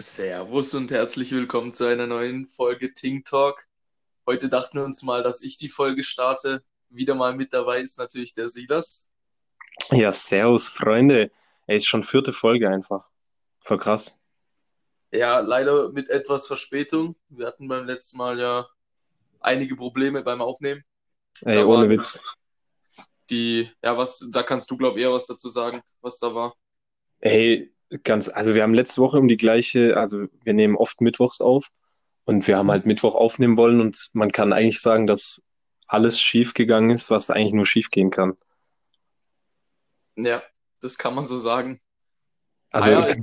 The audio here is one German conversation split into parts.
Servus und herzlich willkommen zu einer neuen Folge Ting Talk. Heute dachten wir uns mal, dass ich die Folge starte. Wieder mal mit dabei ist natürlich der Silas. Ja, servus, Freunde. Ey, ist schon vierte Folge einfach. Voll krass. Ja, leider mit etwas Verspätung. Wir hatten beim letzten Mal ja einige Probleme beim Aufnehmen. Ey, Da ohne Witz. die, ja, was, da kannst du, glaube ich, eher was dazu sagen, was da war. Ey, ganz, also wir haben letzte Woche um die gleiche, also wir nehmen oft mittwochs auf und wir haben halt Mittwoch aufnehmen wollen und man kann eigentlich sagen, dass alles schief gegangen ist, was eigentlich nur schief gehen kann. Ja, das kann man so sagen. Also Ah ja, ich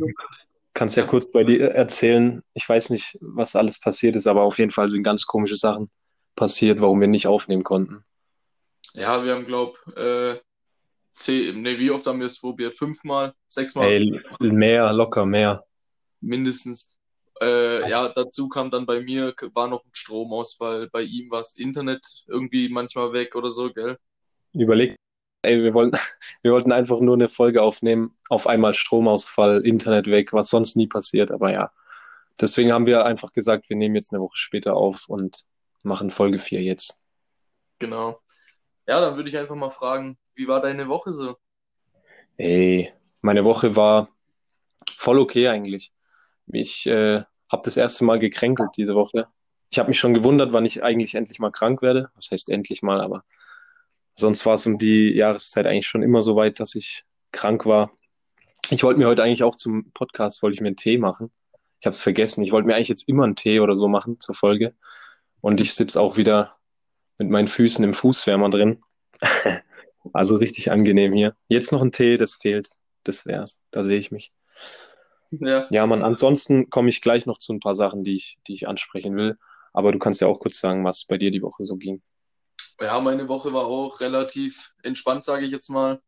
kann es ja ja. kurz bei dir erzählen. Ich weiß nicht, was alles passiert ist, aber auf jeden Fall sind ganz komische Sachen passiert, warum wir nicht aufnehmen konnten. Ja, wir haben, glaube äh, zehn, nee, wie oft haben wir es probiert? Fünfmal, sechsmal? Ey, mehr, locker, mehr. mindestens. Äh, ja, dazu kam dann bei mir, war noch ein Stromausfall. Bei ihm war das Internet irgendwie manchmal weg oder so, gell? Überleg, ey, wir wollten, wir wollten einfach nur eine Folge aufnehmen, auf einmal Stromausfall, Internet weg, was sonst nie passiert, aber ja. Deswegen haben wir einfach gesagt, wir nehmen jetzt eine Woche später auf und machen Folge 4 jetzt. Genau. Ja, dann würde ich einfach mal fragen, wie war deine Woche so? Ey, meine Woche war voll okay eigentlich. Ich äh, habe das erste Mal gekränkelt diese Woche. Ich habe mich schon gewundert, wann ich eigentlich endlich mal krank werde. Was heißt endlich mal, aber sonst war es um die Jahreszeit eigentlich schon immer so weit, dass ich krank war. Ich wollte mir heute eigentlich auch zum Podcast, wollte ich mir einen Tee machen. Ich habe es vergessen. Ich wollte mir eigentlich jetzt immer einen Tee oder so machen zur Folge. Und ich sitze auch wieder mit meinen Füßen im Fußwärmer drin. Also richtig angenehm hier. Jetzt noch ein Tee, das fehlt. Das wär's. Da sehe ich mich. Ja, Ja, Mann, ansonsten komme ich gleich noch zu ein paar Sachen, die ich, die ich ansprechen will. Aber du kannst ja auch kurz sagen, was bei dir die Woche so ging. ja, meine Woche war auch relativ entspannt, sage ich jetzt mal.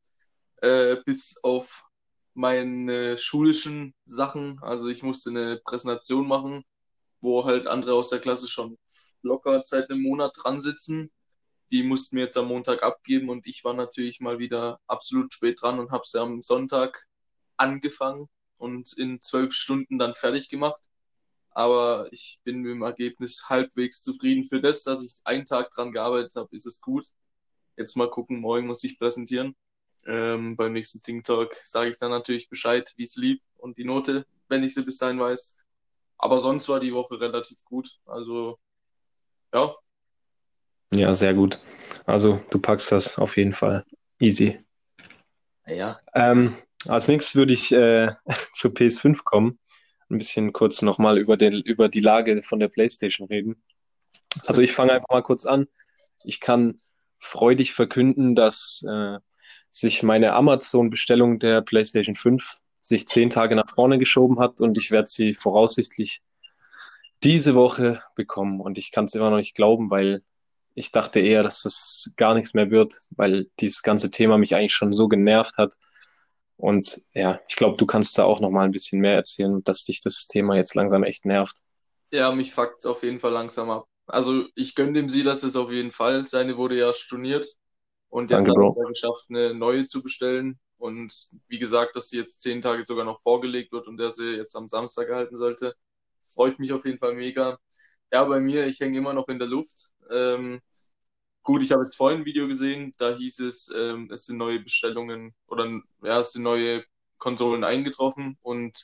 Äh, bis auf meine schulischen Sachen. Also ich musste eine Präsentation machen, wo halt andere aus der Klasse schon locker seit einem Monat dran sitzen. Die mussten wir jetzt am Montag abgeben und ich war natürlich mal wieder absolut spät dran und habe sie am Sonntag angefangen und in zwölf Stunden dann fertig gemacht. Aber ich bin mit dem Ergebnis halbwegs zufrieden. Für das, dass ich einen Tag dran gearbeitet habe, ist es gut. Jetzt mal gucken, morgen muss ich präsentieren. Ähm, beim nächsten Think Talk sage ich dann natürlich Bescheid, wie es lief und die Note, wenn ich sie bis dahin weiß. Aber sonst war die Woche relativ gut. Also, ja, Ja, sehr gut. Also, du packst das auf jeden Fall. Easy. ja, Ähm, als nächstes würde ich äh, zur PS5 kommen. Ein bisschen kurz nochmal über den, über die Lage von der PlayStation reden. Also ich fange einfach mal kurz an. Ich kann freudig verkünden, dass äh, sich meine Amazon-Bestellung der PlayStation 5 sich zehn Tage nach vorne geschoben hat und ich werde sie voraussichtlich diese Woche bekommen. Und ich kann es immer noch nicht glauben, weil ich dachte eher, dass das gar nichts mehr wird, weil dieses ganze Thema mich eigentlich schon so genervt hat. Und ja, ich glaube, du kannst da auch noch mal ein bisschen mehr erzählen, dass dich das Thema jetzt langsam echt nervt. ja, mich fuckt's auf jeden Fall langsam ab. Also, ich gönne dem Silas das auf jeden Fall. Seine wurde ja storniert und jetzt Danke, hat er es ja geschafft, eine neue zu bestellen. Und wie gesagt, dass sie jetzt zehn Tage sogar noch vorgelegt wird und der sie jetzt am Samstag erhalten sollte. Freut mich auf jeden Fall mega. Ja, bei mir, ich hänge immer noch in der Luft. Ähm, gut, ich habe jetzt vorhin ein Video gesehen, da hieß es, ähm, es sind neue Bestellungen oder ja, es sind neue Konsolen eingetroffen und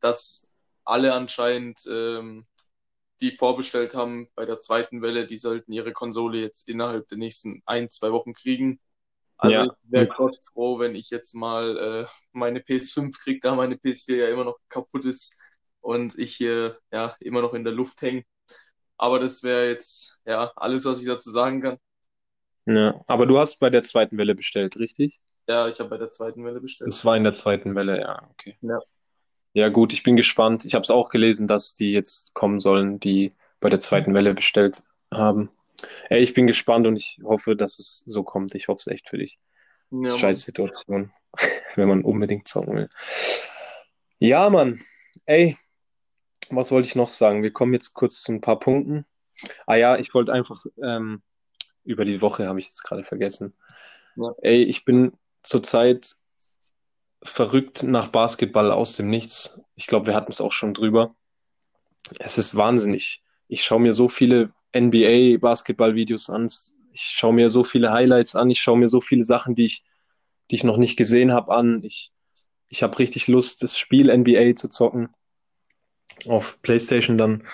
dass alle anscheinend, ähm, die vorbestellt haben bei der zweiten Welle, die sollten ihre Konsole jetzt innerhalb der nächsten ein, zwei Wochen kriegen. Also Ja. ich wäre Gott froh, wenn ich jetzt mal äh, meine PS5 kriege, da meine PS4 ja immer noch kaputt ist und ich hier ja immer noch in der Luft hänge. Aber das wäre jetzt ja alles, was ich dazu sagen kann. Ja, aber du hast bei der zweiten Welle bestellt, richtig? Ja, ich habe bei der zweiten Welle bestellt. Das war in der zweiten Welle, ja, okay. Ja. Ja, gut, ich bin gespannt. Ich habe es auch gelesen, dass die jetzt kommen sollen, die bei der zweiten Welle bestellt haben. Ey, ich bin gespannt und ich hoffe, dass es so kommt. Ich hoffe es echt für dich. Ja. Scheiß Situation, wenn man unbedingt zocken will. Ja, Mann. Ey, was wollte ich noch sagen? Wir kommen jetzt kurz zu ein paar Punkten. Ah ja, ich wollte einfach ähm, über die Woche habe ich jetzt gerade vergessen. Ja. Ey, ich bin zurzeit verrückt nach Basketball aus dem Nichts. Ich glaube, wir hatten es auch schon drüber. es ist wahnsinnig. Ich schaue mir so viele NBA-Basketball-Videos an. Ich schaue mir so viele Highlights an. Ich schaue mir so viele Sachen, die ich, die ich noch nicht gesehen habe, an. Ich, ich habe richtig Lust, das Spiel NBA zu zocken. Auf PlayStation dann.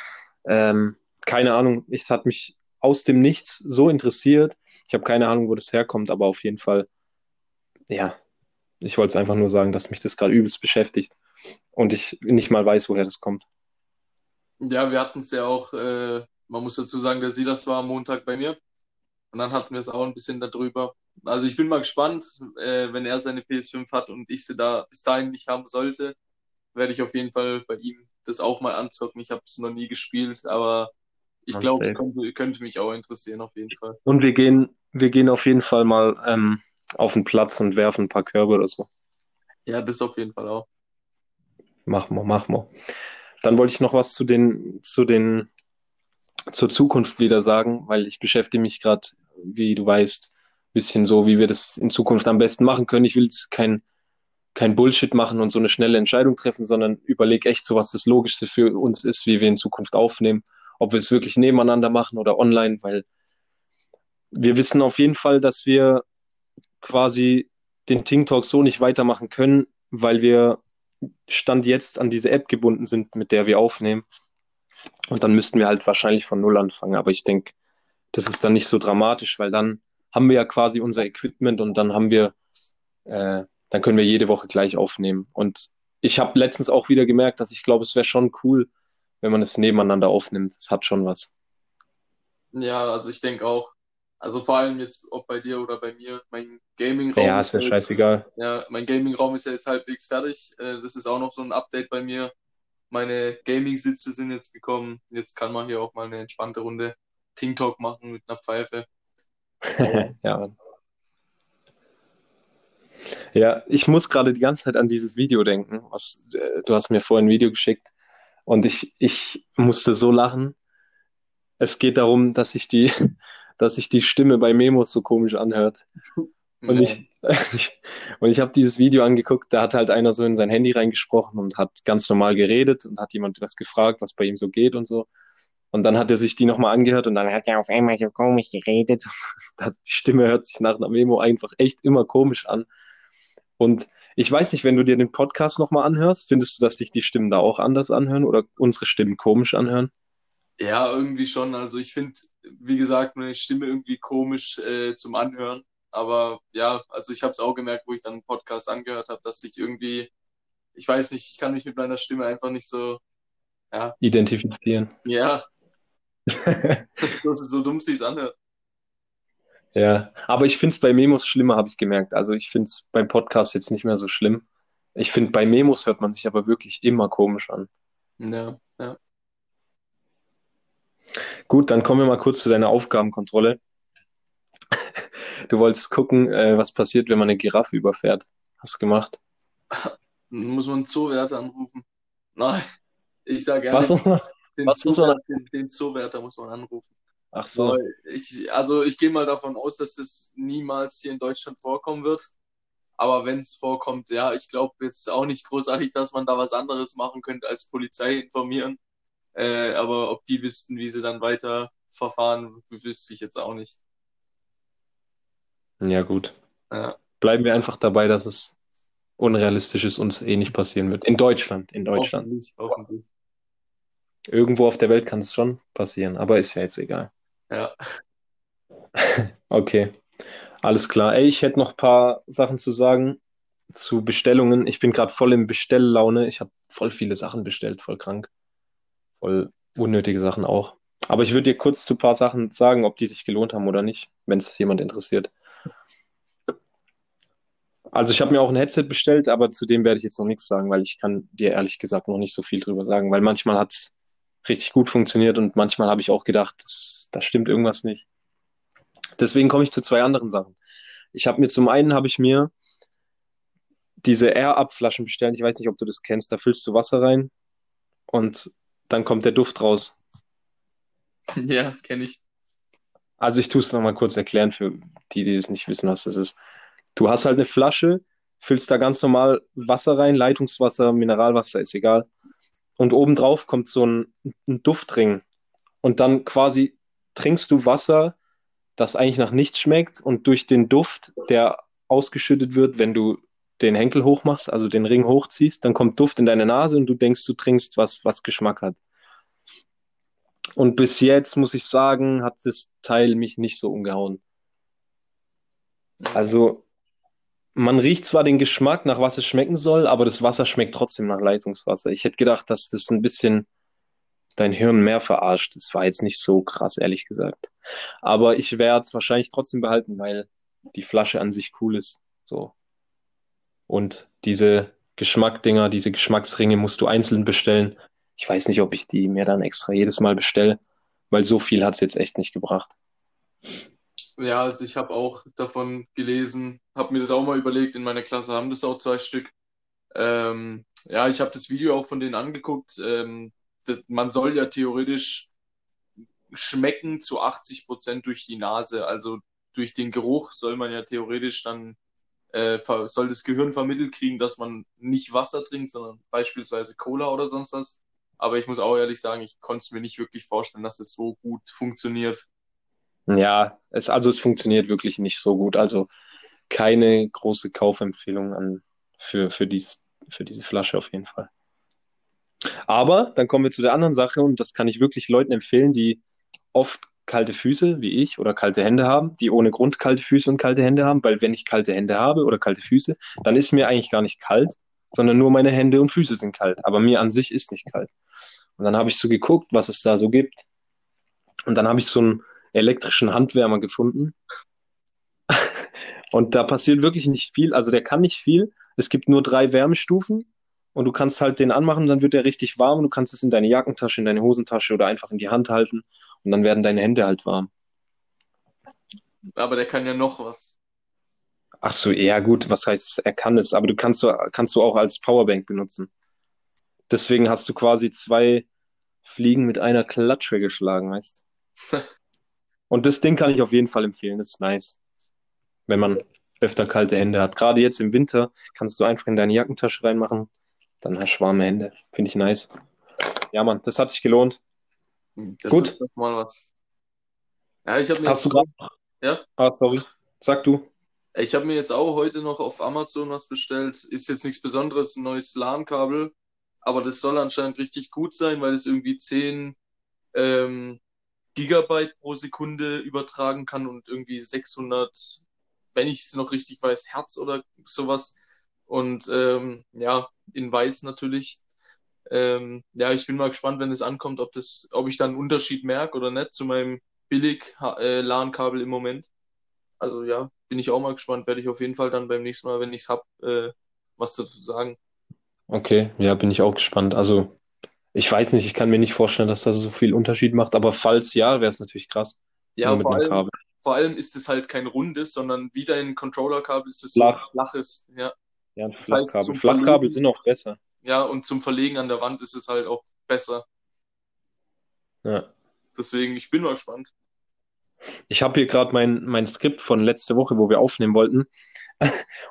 Ähm, keine Ahnung, es hat mich aus dem Nichts so interessiert. Ich habe keine Ahnung, wo das herkommt, aber auf jeden Fall, ja, ich wollte es einfach nur sagen, dass mich das gerade übelst beschäftigt und ich nicht mal weiß, woher das kommt. Ja, wir hatten es ja auch, äh, man muss dazu sagen, der Silas war am Montag bei mir und dann hatten wir es auch ein bisschen darüber. Also ich bin mal gespannt, äh, wenn er seine PS5 hat und ich sie da bis dahin nicht haben sollte, werde ich auf jeden Fall bei ihm das auch mal anzocken. Ich habe es noch nie gespielt, aber ich glaube, könnte, könnte mich auch interessieren auf jeden Fall. Und wir gehen, wir gehen auf jeden Fall mal ähm, auf den Platz und werfen ein paar Körbe oder so. Ja, das auf jeden Fall auch. Machen wir, machen wir. Dann wollte ich noch was zu den, zu den, zur Zukunft wieder sagen, weil ich beschäftige mich gerade, wie du weißt, bisschen so, wie wir das in Zukunft am besten machen können. Ich will jetzt kein, kein Bullshit machen und so eine schnelle Entscheidung treffen, sondern überlege echt so, was das Logischste für uns ist, wie wir in Zukunft aufnehmen, ob wir es wirklich nebeneinander machen oder online, weil wir wissen auf jeden Fall, dass wir quasi den Ting Talk so nicht weitermachen können, weil wir Stand jetzt an diese App gebunden sind, mit der wir aufnehmen. Und dann müssten wir halt wahrscheinlich von Null anfangen. Aber ich denke, das ist dann nicht so dramatisch, weil dann haben wir ja quasi unser Equipment und dann haben wir, äh, dann können wir jede Woche gleich aufnehmen. Und ich habe letztens auch wieder gemerkt, dass ich glaube, es wäre schon cool, wenn man es nebeneinander aufnimmt. Es hat schon was. Ja, also ich denke auch, also vor allem jetzt, ob bei dir oder bei mir, mein Gaming-Raum. Ja, ist ja halt, scheißegal. Ja, mein Gaming-Raum ist ja jetzt halbwegs fertig. Äh, das ist auch noch so ein Update bei mir. Meine Gaming-Sitze sind jetzt gekommen. Jetzt kann man hier auch mal eine entspannte Runde Ting Talk machen mit einer Pfeife. ja. Ja, ich muss gerade die ganze Zeit an dieses Video denken. Was, äh, du hast mir vorhin ein Video geschickt und ich, ich musste so lachen. Es geht darum, dass sich die, dass sich die Stimme bei Memos so komisch anhört. Und ich, ich, und ich habe dieses Video angeguckt, da hat halt einer so in sein Handy reingesprochen und hat ganz normal geredet und hat jemand was gefragt, was bei ihm so geht und so. Und dann hat er sich die nochmal angehört und dann hat er auf einmal so komisch geredet. die Stimme hört sich nach einer Memo einfach echt immer komisch an. Und ich weiß nicht, wenn du dir den Podcast nochmal anhörst, findest du, dass sich die Stimmen da auch anders anhören oder unsere Stimmen komisch anhören? Ja, irgendwie schon. Also ich finde, wie gesagt, meine Stimme irgendwie komisch äh, zum Anhören. Aber ja, also ich habe es auch gemerkt, wo ich dann einen Podcast angehört habe, dass ich irgendwie, ich weiß nicht, ich kann mich mit meiner Stimme einfach nicht so ja. identifizieren. Ja. so, so dumm sie es anhört. Ja, aber ich finde es bei Memos schlimmer, habe ich gemerkt. Also ich finde es beim Podcast jetzt nicht mehr so schlimm. Ich finde, bei Memos hört man sich aber wirklich immer komisch an. Ja, ja. Gut, dann kommen wir mal kurz zu deiner Aufgabenkontrolle. Du wolltest gucken, äh, was passiert, wenn man eine Giraffe überfährt. Hast du gemacht? Muss man Zoowärter anrufen? Nein, ich sage ehrlich, Was, den, Zoowärter, den, den Zoowärter muss man anrufen. Ach so. Ich, also ich gehe mal davon aus, dass das niemals hier in Deutschland vorkommen wird. Aber wenn es vorkommt, ja, ich glaube jetzt auch nicht großartig, dass man da was anderes machen könnte als Polizei informieren. Äh, aber ob die wüssten, wie sie dann weiter verfahren, wüsste ich jetzt auch nicht. Ja, gut. Ja. Bleiben wir einfach dabei, dass es unrealistisch ist, uns eh nicht passieren wird. In Deutschland, in Deutschland. Hoffentlich, hoffentlich. Irgendwo auf der Welt kann es schon passieren, aber ist ja jetzt egal. Ja. Okay, alles klar. Ey, ich hätte noch ein paar Sachen zu sagen zu Bestellungen. Ich bin gerade voll in Bestelllaune. Ich habe voll viele Sachen bestellt, voll krank. Voll unnötige Sachen auch. Aber ich würde dir kurz zu ein paar Sachen sagen, ob die sich gelohnt haben oder nicht, wenn es jemand interessiert. Also ich habe mir auch ein Headset bestellt, aber zu dem werde ich jetzt noch nichts sagen, weil ich kann dir ehrlich gesagt noch nicht so viel drüber sagen, weil manchmal hat es richtig gut funktioniert und manchmal habe ich auch gedacht, das, da stimmt irgendwas nicht. Deswegen komme ich zu zwei anderen Sachen. Ich habe mir zum einen habe ich mir diese Air-Up-Flaschen bestellt. Ich weiß nicht, ob du das kennst. Da füllst du Wasser rein und dann kommt der Duft raus. Ja, kenne ich. Also ich tue es nochmal kurz erklären für die, die es nicht wissen, was das ist. Du hast halt eine Flasche, füllst da ganz normal Wasser rein, Leitungswasser, Mineralwasser, ist egal. Und obendrauf kommt so ein, ein Duftring. Und dann quasi trinkst du Wasser, das eigentlich nach nichts schmeckt und durch den Duft, der ausgeschüttet wird, wenn du den Henkel hochmachst, also den Ring hochziehst, dann kommt Duft in deine Nase und du denkst, du trinkst was, was Geschmack hat. Und bis jetzt muss ich sagen, hat das Teil mich nicht so umgehauen. Also, man riecht zwar den Geschmack, nach was es schmecken soll, aber das Wasser schmeckt trotzdem nach Leitungswasser. Ich hätte gedacht, dass das ein bisschen dein Hirn mehr verarscht. Das war jetzt nicht so krass, ehrlich gesagt. Aber ich werde es wahrscheinlich trotzdem behalten, weil die Flasche an sich cool ist. So. Und diese Geschmackdinger, diese Geschmacksringe musst du einzeln bestellen. Ich weiß nicht, ob ich die mir dann extra jedes Mal bestelle, weil so viel hat es jetzt echt nicht gebracht. Ja, also ich habe auch davon gelesen, habe mir das auch mal überlegt, in meiner Klasse haben das auch zwei Stück. Ähm, ja, ich habe das Video auch von denen angeguckt. Ähm, das, man soll ja theoretisch schmecken zu 80 Prozent durch die Nase. Also durch den Geruch soll man ja theoretisch dann, äh, soll das Gehirn vermittelt kriegen, dass man nicht Wasser trinkt, sondern beispielsweise Cola oder sonst was. Aber ich muss auch ehrlich sagen, ich konnte es mir nicht wirklich vorstellen, dass es so gut funktioniert. Ja, es, also es funktioniert wirklich nicht so gut. Also keine große Kaufempfehlung an, für, für, dies, für diese Flasche auf jeden Fall. Aber dann kommen wir zu der anderen Sache und das kann ich wirklich Leuten empfehlen, die oft kalte Füße wie ich oder kalte Hände haben, die ohne Grund kalte Füße und kalte Hände haben, weil wenn ich kalte Hände habe oder kalte Füße, dann ist mir eigentlich gar nicht kalt, sondern nur meine Hände und Füße sind kalt, aber mir an sich ist nicht kalt. Und dann habe ich so geguckt, was es da so gibt. Und dann habe ich so einen elektrischen Handwärmer gefunden. und da passiert wirklich nicht viel, also der kann nicht viel. Es gibt nur drei Wärmestufen und du kannst halt den anmachen, dann wird der richtig warm und du kannst es in deine Jackentasche, in deine Hosentasche oder einfach in die Hand halten und dann werden deine Hände halt warm. Aber der kann ja noch was. Ach so, ja gut, was heißt, er kann es, aber du kannst du kannst du auch als Powerbank benutzen. Deswegen hast du quasi zwei Fliegen mit einer Klatsche geschlagen, weißt? und das Ding kann ich auf jeden Fall empfehlen, das ist nice. Wenn man öfter kalte Hände hat. Gerade jetzt im Winter kannst du einfach in deine Jackentasche reinmachen, dann hast du warme Hände. Finde ich nice. Ja, Mann, das hat sich gelohnt. Das Gut. ist mal was. Ja, ich habe mir. Hast du gerade? Ja? Ah, sorry. Sag du. Ich habe mir jetzt auch heute noch auf Amazon was bestellt. Ist jetzt nichts Besonderes, ein neues LAN-Kabel. Aber das soll anscheinend richtig gut sein, weil es irgendwie 10 ähm, Gigabyte pro Sekunde übertragen kann und irgendwie 600, wenn ich es noch richtig weiß, Hertz oder sowas. Und ähm, ja, in weiß natürlich. Ähm, ja, ich bin mal gespannt, wenn es ankommt, ob das, ob ich dann einen Unterschied merke oder nicht zu meinem billig äh, LAN-Kabel im Moment. Also ja, bin ich auch mal gespannt. Werde ich auf jeden Fall dann beim nächsten Mal, wenn ich es habe, äh, was dazu sagen. Okay, ja, bin ich auch gespannt. Also, ich weiß nicht, ich kann mir nicht vorstellen, dass das so viel Unterschied macht, aber falls ja, wäre es natürlich krass. Ja, vor allem, vor allem ist es halt kein rundes, sondern wie dein Controller-Kabel ist es Flach. flaches. Ja. Ja, ein Flachkabel. Das heißt, Flachkabel sind auch besser. Ja, und zum Verlegen an der Wand ist es halt auch besser. Ja. Deswegen, ich bin mal gespannt. Ich habe hier gerade mein, mein Skript von letzte Woche, wo wir aufnehmen wollten.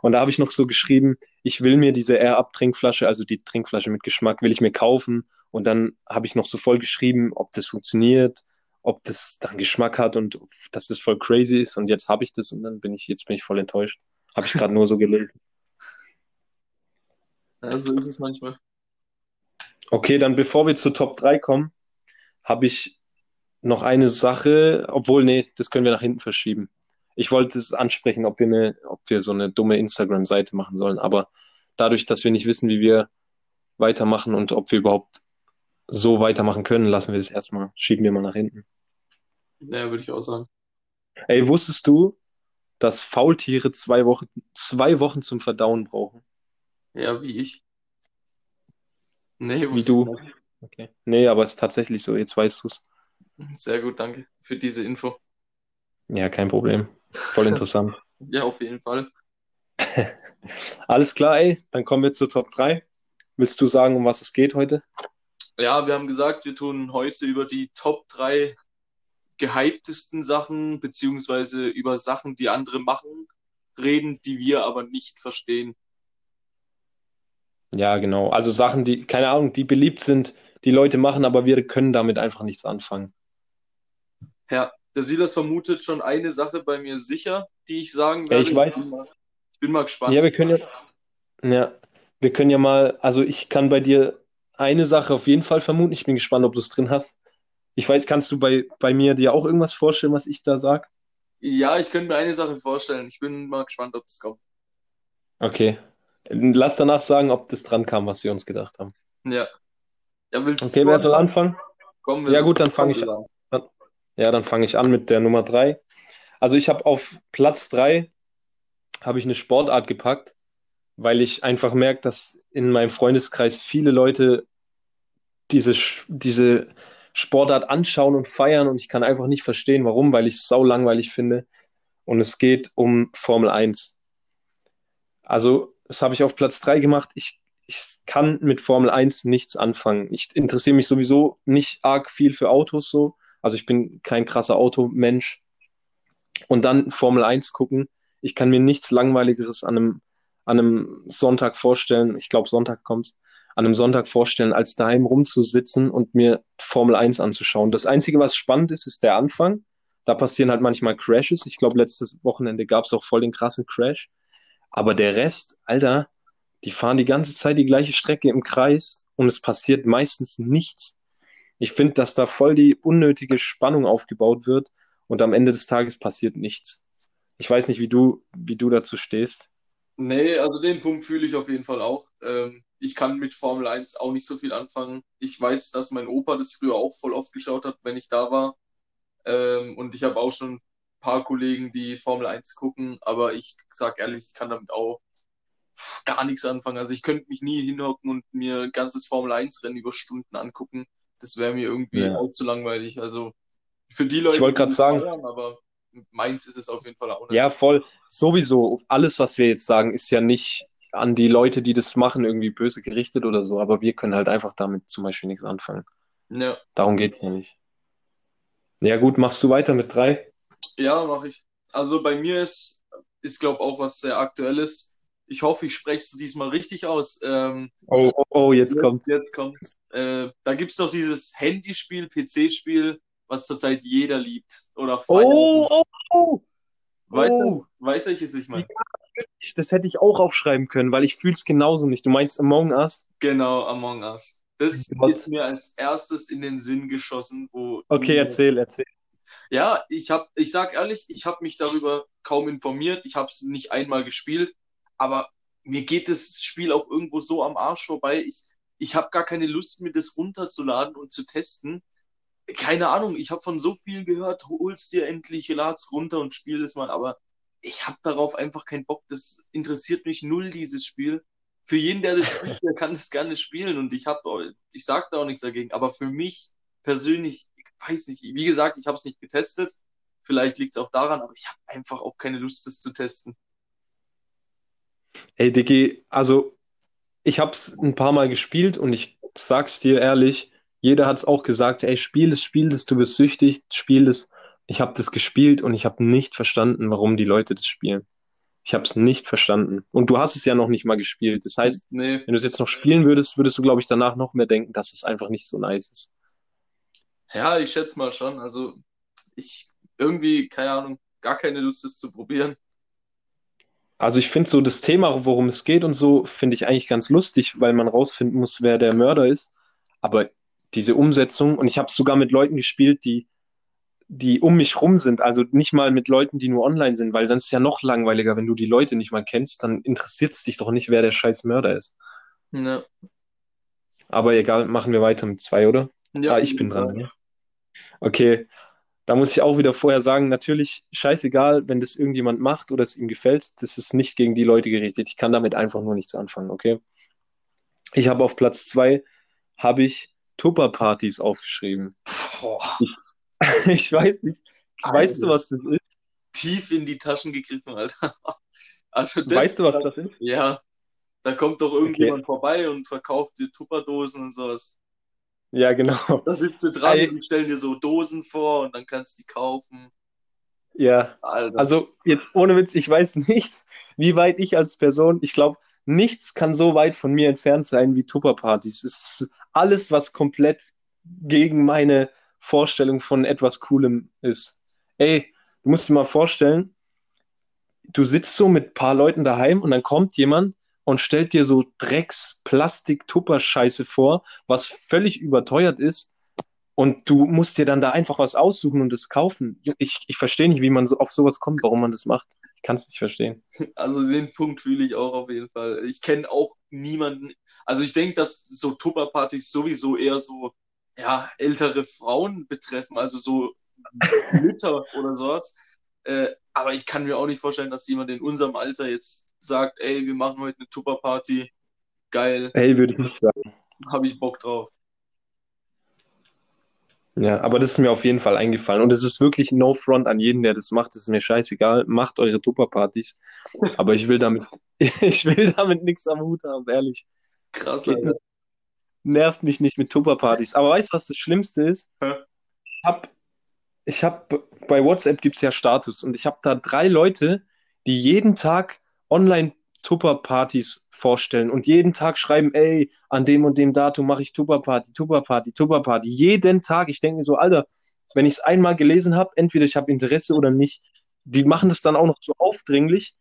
Und da habe ich noch so geschrieben, ich will mir diese Air-Up-Trinkflasche, also die Trinkflasche mit Geschmack, will ich mir kaufen. Und dann habe ich noch so voll geschrieben, ob das funktioniert, ob das dann Geschmack hat und dass das voll crazy ist. Und jetzt habe ich das und dann bin ich, jetzt bin ich voll enttäuscht. Habe ich gerade nur so gelesen. Ja, so ist es manchmal. Okay, dann bevor wir zu Top 3 kommen, habe ich noch eine Sache, obwohl, nee, das können wir nach hinten verschieben. Ich wollte es ansprechen, ob wir, eine, ob wir so eine dumme Instagram-Seite machen sollen, aber dadurch, dass wir nicht wissen, wie wir weitermachen und ob wir überhaupt so weitermachen können, lassen wir das erstmal, schieben wir mal nach hinten. Ja, würde ich auch sagen. Ey, wusstest du, dass Faultiere zwei Wochen, zwei Wochen zum Verdauen brauchen? Ja, wie ich. Nee, Wie du. Okay. Nee, aber es ist tatsächlich so, jetzt weißt du es. Sehr gut, danke für diese Info. Ja, kein Problem. Voll interessant. ja, auf jeden Fall. Alles klar, ey. Dann kommen wir zur Top 3. Willst du sagen, um was es geht heute? Ja, wir haben gesagt, wir tun heute über die Top 3 gehyptesten Sachen, beziehungsweise über Sachen, die andere machen, reden, die wir aber nicht verstehen. Ja, genau. Also Sachen, die, keine Ahnung, die beliebt sind, die Leute machen, aber wir können damit einfach nichts anfangen. Ja, der Silas vermutet schon eine Sache bei mir sicher, die ich sagen Ja, werde. ich weiß. bin mal, ich bin mal gespannt. Ja, wir können ja, ja, wir können ja mal, also ich kann bei dir eine Sache auf jeden Fall vermuten. Ich bin gespannt, ob du es drin hast. Ich weiß, kannst du bei, bei mir dir auch irgendwas vorstellen, was ich da sag? Ja, ich könnte mir eine Sache vorstellen. Ich bin mal gespannt, ob es kommt. Okay. Lass danach sagen, ob das dran kam, was wir uns gedacht haben. Ja. Ja, willst Okay, wer soll anfangen? Kommen wir Ja gut, dann fange ich an. Ja, dann fange ich an mit der Nummer drei. Also ich habe auf Platz drei habe ich eine Sportart gepackt, weil ich einfach merke, dass in meinem Freundeskreis viele Leute diese, diese Sportart anschauen und feiern und ich kann einfach nicht verstehen, warum, weil ich es sau langweilig finde. Und es geht um Formel 1. Also, das habe ich auf Platz 3 gemacht. Ich, ich kann mit Formel 1 nichts anfangen. Ich interessiere mich sowieso nicht arg viel für Autos so. Also ich bin kein krasser Automensch. Und dann Formel 1 gucken. Ich kann mir nichts Langweiligeres an einem, an einem Sonntag vorstellen. Ich glaube, Sonntag kommt's. An einem Sonntag vorstellen, als daheim rumzusitzen und mir Formel 1 anzuschauen. Das Einzige, was spannend ist, ist der Anfang. Da passieren halt manchmal Crashes. Ich glaube, letztes Wochenende gab es auch voll den krassen Crash. Aber der Rest, Alter, die fahren die ganze Zeit die gleiche Strecke im Kreis und es passiert meistens nichts. Ich finde, dass da voll die unnötige Spannung aufgebaut wird und am Ende des Tages passiert nichts. Ich weiß nicht, wie du, wie du dazu stehst. Nee, also den Punkt fühle ich auf jeden Fall auch. Ähm, ich kann mit Formel 1 auch nicht so viel anfangen. Ich weiß, dass mein Opa das früher auch voll oft geschaut hat, wenn ich da war. Ähm, und ich habe auch schon ein paar Kollegen, die Formel 1 gucken, aber ich sag ehrlich, ich kann damit auch gar nichts anfangen. Also ich könnte mich nie hinhocken und mir ganzes Formel 1 Rennen über Stunden angucken. Das wäre mir irgendwie Ja. auch zu langweilig. Also für die Leute, Ich wollte gerade sagen, feiern, aber meins ist es auf jeden Fall auch nicht. ja, voll. Sowieso, alles, was wir jetzt sagen, ist ja nicht an die Leute, die das machen, irgendwie böse gerichtet oder so, aber wir können halt einfach damit zum Beispiel nichts anfangen. Ja, Darum geht's ja nicht. Ja, gut, machst du weiter mit drei? ja, mache ich. Also bei mir ist, ist glaube auch was sehr Aktuelles. Ich hoffe, ich spreche es diesmal richtig aus. Ähm, Oh, oh, oh, jetzt Jetzt, kommt's. jetzt kommt's. Äh, da gibt's doch dieses Handyspiel, PC-Spiel, was zurzeit jeder liebt oder feiert. Oh, oh, oh. Weißt du, oh. weißt du, welches ich meine? Ich- Das hätte ich auch aufschreiben können, weil ich fühle es genauso nicht. Du meinst Among Us? Genau, Among Us. Das Was? ist mir als erstes in den Sinn geschossen, wo Okay, erzähl, erzähl. Ja, ich hab, ich sag ehrlich, ich habe mich darüber kaum informiert. Ich habe es nicht einmal gespielt, aber mir geht das Spiel auch irgendwo so am Arsch vorbei. Ich, ich habe gar keine Lust, mir das runterzuladen und zu testen. Keine Ahnung, ich habe von so viel gehört, hol's dir endlich, lad's runter und spiel das mal, aber ich habe darauf einfach keinen Bock. Das interessiert mich null, dieses Spiel. Für jeden, der das spielt, der kann es gerne spielen und ich habe, ich sag da auch nichts dagegen, aber für mich persönlich, ich weiß nicht, wie gesagt, ich habe es nicht getestet. Vielleicht liegt es auch daran, aber ich habe einfach auch keine Lust, das zu testen. Hey, Dicky, also ich habe es ein paar Mal gespielt und ich sag's dir ehrlich, jeder hat es auch gesagt, ey, spiel es, spiel es, du bist süchtig, spiel es. Ich habe das gespielt und ich habe nicht verstanden, warum die Leute das spielen. Ich habe es nicht verstanden. Und du hast es ja noch nicht mal gespielt. Das heißt, Nee, wenn du es jetzt noch spielen würdest, würdest du, glaube ich, danach noch mehr denken, dass es einfach nicht so nice ist. ja, ich schätze mal schon. Also ich irgendwie, keine Ahnung, gar keine Lust, das zu probieren. Also ich finde so das Thema, worum es geht und so, finde ich eigentlich ganz lustig, weil man rausfinden muss, wer der Mörder ist. Aber diese Umsetzung, und ich habe es sogar mit Leuten gespielt, die, die um mich rum sind, also nicht mal mit Leuten, die nur online sind, weil dann ist es ja noch langweiliger, wenn du die Leute nicht mal kennst, dann interessiert es dich doch nicht, wer der scheiß Mörder ist. Ja, Aber egal, machen wir weiter mit zwei, oder? ja, Ah, ich bin dran. ne? Okay, da muss ich auch wieder vorher sagen, natürlich scheißegal, wenn das irgendjemand macht oder es ihm gefällt, das ist nicht gegen die Leute gerichtet. Ich kann damit einfach nur nichts anfangen, okay? Ich habe auf Platz zwei habe ich Tupper-Partys aufgeschrieben. Boah, Ich weiß nicht. Weißt du, was das ist? tief in die Taschen gegriffen, Alter. Also das, Weißt du, was das ist? ja, da kommt doch irgendjemand vorbei und verkauft dir Tupperdosen und sowas. Ja, genau. Da sitzt du dran Ey. und stellen dir so Dosen vor und dann kannst du die kaufen. Ja, Alter. also jetzt ohne Witz, ich weiß nicht, wie weit ich als Person, ich glaube, nichts kann so weit von mir entfernt sein wie Tupperpartys. Es ist alles, was komplett gegen meine Vorstellung von etwas Coolem ist. Ey, du musst dir mal vorstellen, du sitzt so mit ein paar Leuten daheim und dann kommt jemand und stellt dir so Drecks-Plastik-Tupper-Scheiße vor, was völlig überteuert ist. Und du musst dir dann da einfach was aussuchen und es kaufen. Ich, ich verstehe nicht, wie man so auf sowas kommt, warum man das macht. Ich kann es nicht verstehen. Also den Punkt fühle ich auch auf jeden Fall. Ich kenne auch niemanden. Also ich denke, dass so Tupperpartys sowieso eher so ja, ältere Frauen betreffen, also so Mütter oder sowas. Äh, aber ich kann mir auch nicht vorstellen, dass jemand in unserem Alter jetzt sagt, ey, wir machen heute eine Tupper-Party. Geil. Ey, würde ich nicht sagen. Habe ich Bock drauf. Ja, aber das ist mir auf jeden Fall eingefallen. Und es ist wirklich no front an jeden, der das macht. Das ist mir scheißegal. Macht eure Tupper-Partys. aber ich will damit, ich will damit nichts am Hut haben, ehrlich. Krass, Alter. Nervt mich nicht mit Tupper-Partys. Aber weißt du, was das Schlimmste ist? Hä? Ich habe ich hab, bei WhatsApp gibt es ja Status und ich habe da drei Leute, die jeden Tag online Tupper-Partys vorstellen und jeden Tag schreiben, ey, an dem und dem Datum mache ich Tupper-Party, Tupper-Party, Tupper-Party. Jeden Tag. Ich denke mir so, Alter, wenn ich es einmal gelesen habe, entweder ich habe Interesse oder nicht, die machen das dann auch noch so aufdringlich,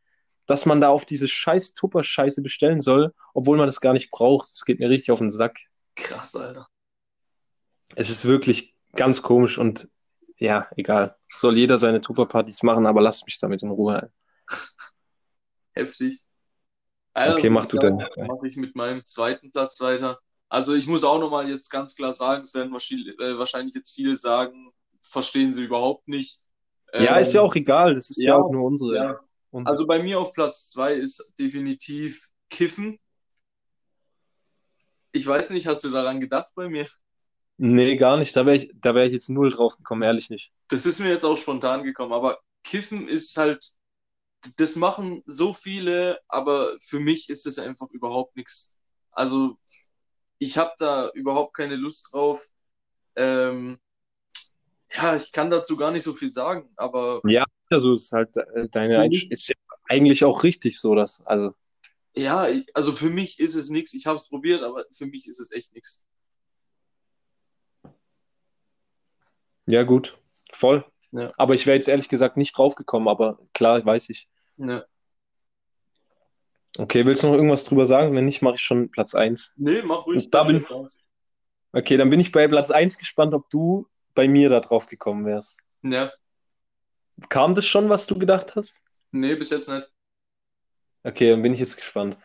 dass man da auf diese scheiß Tupper-Scheiße bestellen soll, obwohl man das gar nicht braucht. Das geht mir richtig auf den Sack. Krass, Alter. Es ist wirklich ganz komisch und ja, egal. Soll jeder seine Tupper-Partys machen, aber lasst mich damit in Ruhe. Heftig. Okay, mach du denn. Mache ich mit meinem zweiten Platz weiter. Also ich muss auch nochmal jetzt ganz klar sagen, es werden äh, wahrscheinlich jetzt viele sagen, verstehen sie überhaupt nicht. Ja, ist ja Ähm, auch egal. Das ist ja, ja, auch nur unsere. ja. unsere- Also bei mir auf Platz zwei ist definitiv Kiffen. Ich weiß nicht, hast du daran gedacht bei mir? Nee, gar nicht. Da wäre ich, da wär ich jetzt null drauf gekommen, ehrlich nicht. Das ist mir jetzt auch spontan gekommen, aber Kiffen ist halt, das machen so viele, aber für mich ist es einfach überhaupt nichts. Also ich habe da überhaupt keine Lust drauf. Ähm, ja, ich kann dazu gar nicht so viel sagen, aber Ja, also ist halt äh, deine Einstellung. Ist ja eigentlich auch richtig so, dass, also, ja, also für mich ist es nichts. Ich habe es probiert, aber für mich ist es echt nichts. Ja, gut. Voll. Ja. Aber ich wäre jetzt ehrlich gesagt nicht drauf gekommen, aber klar, weiß ich. Ja. Okay, willst du noch irgendwas drüber sagen? Wenn nicht, mache ich schon Platz 1. Nee, mach ruhig. Da bin- Okay, dann bin ich bei Platz 1 gespannt, ob du bei mir da drauf gekommen wärst. Ja, Kam das schon, was du gedacht hast? nee, bis jetzt nicht. Okay, dann bin ich jetzt gespannt.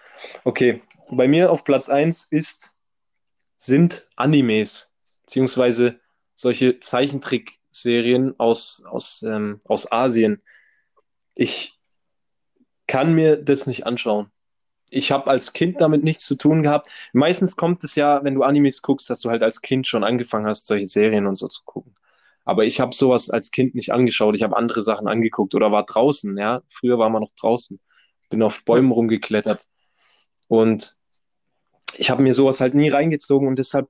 Okay, bei mir auf Platz 1 ist, sind Animes, beziehungsweise solche Zeichentrickserien aus, aus, ähm, aus Asien. Ich kann mir das nicht anschauen. Ich habe als Kind damit nichts zu tun gehabt. Meistens kommt es ja, wenn du Animes guckst, dass du halt als Kind schon angefangen hast, solche Serien und so zu gucken. Aber ich habe sowas als Kind nicht angeschaut. Ich habe andere Sachen angeguckt oder war draußen, ja. Früher war man noch draußen. Bin auf Bäumen rumgeklettert. Und ich habe mir sowas halt nie reingezogen und deshalb,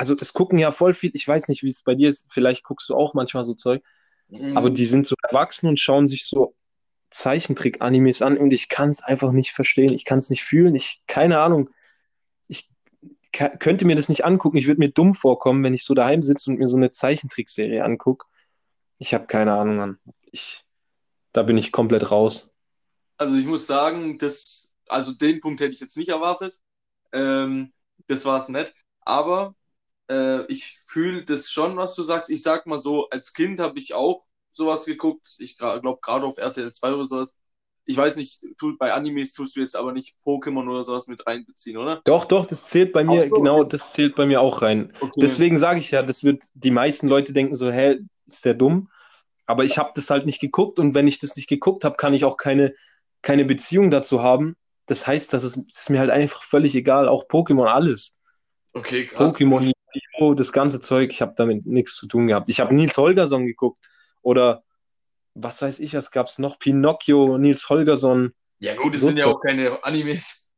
also das gucken ja voll viel. Ich weiß nicht, wie es bei dir ist. Vielleicht guckst du auch manchmal so Zeug. Mhm. Aber die sind so erwachsen und schauen sich so Zeichentrick-Animes an und ich kann es einfach nicht verstehen. Ich kann es nicht fühlen. Ich, keine Ahnung. Ich könnte mir das nicht angucken. Ich würde mir dumm vorkommen, wenn ich so daheim sitze und mir so eine Zeichentrickserie angucke. Ich habe keine Ahnung, Mann. Ich, da bin ich komplett raus. Also ich muss sagen, das, also den Punkt hätte ich jetzt nicht erwartet. Ähm, das war es nicht. Aber äh, ich fühle das schon, was du sagst. Ich sag mal so, als Kind habe ich auch sowas geguckt. Ich glaube gerade auf RTL 2 oder sowas. Ich weiß nicht, tu, bei Animes tust du jetzt aber nicht Pokémon oder sowas mit reinbeziehen, oder? Doch, doch, das zählt bei mir, so, genau, okay. das zählt bei mir auch rein. Okay. Deswegen sage ich ja, das wird, die meisten Leute denken so, hä, ist der dumm? Aber ich habe das halt nicht geguckt und wenn ich das nicht geguckt habe, kann ich auch keine, keine Beziehung dazu haben. Das heißt, das ist, ist mir halt einfach völlig egal, auch Pokémon, alles. Okay, krass. Pokémon, Yu-Gi-Oh!, das ganze Zeug, ich habe damit nichts zu tun gehabt. Ich habe Nils Holgersson geguckt oder was weiß ich, was gab's noch? Pinocchio, Nils Holgersson. Ja gut, das So sind ja auch keine Animes.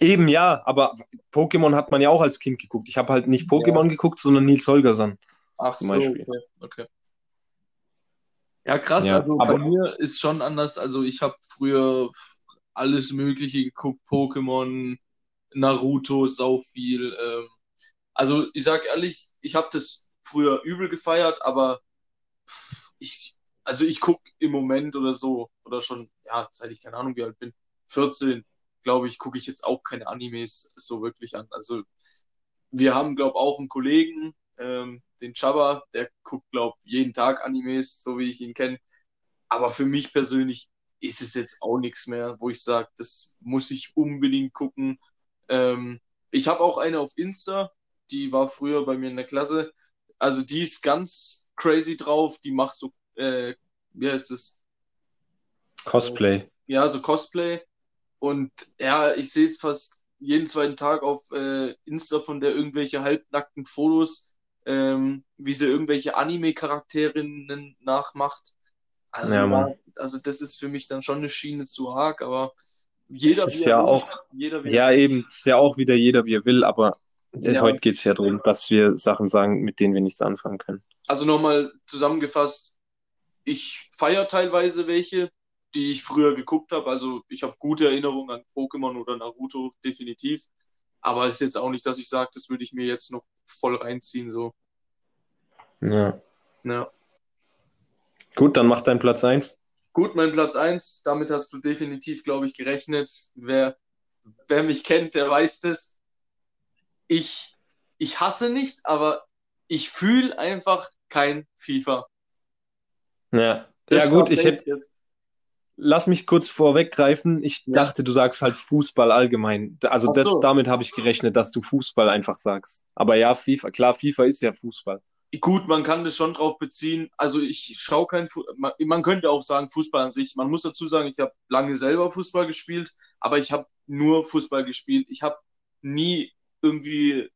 Eben ja, aber Pokémon hat man ja auch als Kind geguckt. Ich habe halt nicht Pokémon geguckt, sondern Nils Holgersson. Ach Zum so, Beispiel. okay, okay. Ja, krass, Ja, also bei aber- mir ist schon anders. Also ich habe früher alles Mögliche geguckt, Pokémon, Naruto, sau viel. Ähm, also ich sag ehrlich, ich habe das früher übel gefeiert, aber ich, also ich gucke im Moment oder so, oder schon, ja, seit ich keine Ahnung wie alt bin, 14, glaube ich, gucke ich jetzt auch keine Animes so wirklich an. Also wir haben, glaube auch einen Kollegen, ähm, den Chaba, der guckt, glaube jeden Tag Animes, so wie ich ihn kenne. Aber für mich persönlich ist es jetzt auch nichts mehr, wo ich sage, das muss ich unbedingt gucken. Ähm, ich habe auch eine auf Insta, die war früher bei mir in der Klasse. Also die ist ganz crazy drauf, die macht so, äh, wie heißt es? Cosplay. Ja, so Cosplay. Und ja, ich sehe es fast jeden zweiten Tag auf äh, Insta von der irgendwelche halbnackten Fotos, ähm, wie sie irgendwelche Anime-Charakterinnen nachmacht. Also, Ja, also das ist für mich dann schon eine Schiene zu arg, aber jeder wie ist ja will. auch, Jeder wie er ja eben, es ist ja auch wieder jeder, wie er will, aber äh, Ja. heute geht es ja darum, dass wir Sachen sagen, mit denen wir nichts anfangen können. Also nochmal zusammengefasst, ich feiere teilweise welche, die ich früher geguckt habe. Also ich habe gute Erinnerungen an Pokémon oder Naruto, definitiv. Aber es ist jetzt auch nicht, dass ich sage, das würde ich mir jetzt noch voll reinziehen. So. Ja. Ja. Gut, dann mach deinen Platz 1. Gut, mein Platz 1, damit hast du definitiv, glaube ich, gerechnet. Wer, wer mich kennt, der weiß das. Ich, ich hasse nicht, aber ich fühle einfach kein FIFA. Ja. Ja, gut, ich hätte, jetzt. lass mich kurz vorweggreifen. Ich Ja. dachte, du sagst halt Fußball allgemein. Also Ach das, so. damit habe ich gerechnet, dass du Fußball einfach sagst. Aber ja, FIFA, klar, FIFA ist ja Fußball. Gut, man kann das schon drauf beziehen. Also ich schaue kein Fu man, man könnte auch sagen Fußball an sich. Man muss dazu sagen, ich habe lange selber Fußball gespielt, aber ich habe nur Fußball gespielt. Ich habe nie irgendwie